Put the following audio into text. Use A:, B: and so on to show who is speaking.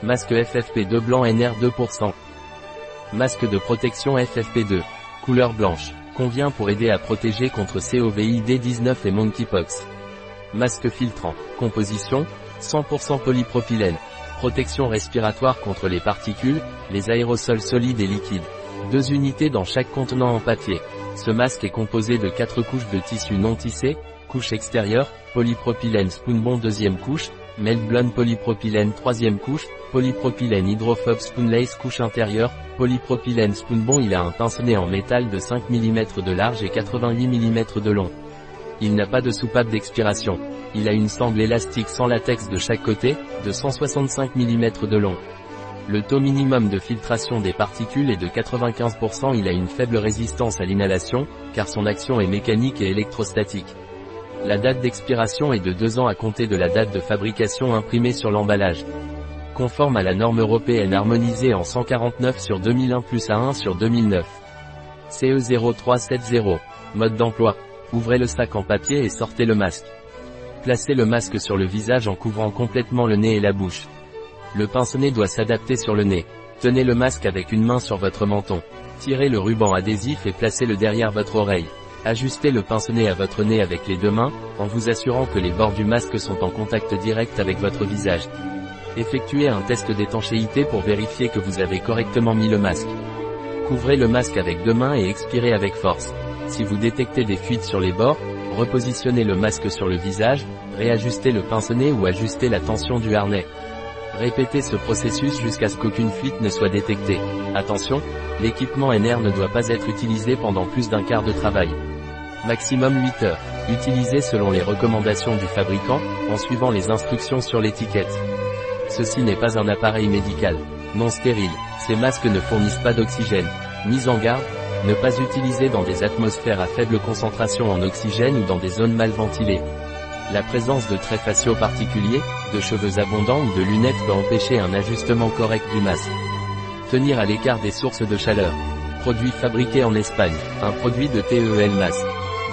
A: Masque FFP2 blanc NR2%. Masque de protection FFP2. Couleur blanche. Convient pour aider à protéger contre COVID-19 et monkeypox. Masque filtrant. Composition 100% polypropylène. Protection respiratoire contre les particules, les aérosols solides et liquides. Deux unités dans chaque contenant en papier. Ce masque est composé de quatre couches de tissu non tissé, couche extérieure, polypropylène Spoonbond deuxième couche, Meltblown polypropylène troisième couche, polypropylène hydrophobe Spoonlace couche intérieure, polypropylène Spoonbond il a un pince-nez en métal de 5 mm de large et 88 mm de long. Il n'a pas de soupape d'expiration. Il a une sangle élastique sans latex de chaque côté, de 165 mm de long. Le taux minimum de filtration des particules est de 95%. Il a une faible résistance à l'inhalation, car son action est mécanique et électrostatique. La date d'expiration est de 2 ans à compter de la date de fabrication imprimée sur l'emballage. Conforme à la norme européenne harmonisée en 149 sur 2001 plus A1 sur 2009. CE 0370. Mode d'emploi. Ouvrez le sac en papier et sortez le masque. Placez le masque sur le visage en couvrant complètement le nez et la bouche. Le pince-nez doit s'adapter sur le nez. Tenez le masque avec une main sur votre menton. Tirez le ruban adhésif et placez-le derrière votre oreille. Ajustez le pince-nez à votre nez avec les deux mains, en vous assurant que les bords du masque sont en contact direct avec votre visage. Effectuez un test d'étanchéité pour vérifier que vous avez correctement mis le masque. Couvrez le masque avec deux mains et expirez avec force. Si vous détectez des fuites sur les bords, repositionnez le masque sur le visage, réajustez le pince-nez ou ajustez la tension du harnais. Répétez ce processus jusqu'à ce qu'aucune fuite ne soit détectée. Attention, l'équipement NR ne doit pas être utilisé pendant plus d'un quart de travail. Maximum 8 heures. Utilisé selon les recommandations du fabricant, en suivant les instructions sur l'étiquette. Ceci n'est pas un appareil médical. Non stérile. Ces masques ne fournissent pas d'oxygène. Mise en garde, ne pas utiliser dans des atmosphères à faible concentration en oxygène ou dans des zones mal ventilées. La présence de traits faciaux particuliers, de cheveux abondants ou de lunettes peut empêcher un ajustement correct du masque. Tenir à l'écart des sources de chaleur. Produit fabriqué en Espagne. Un produit de TEL Masque.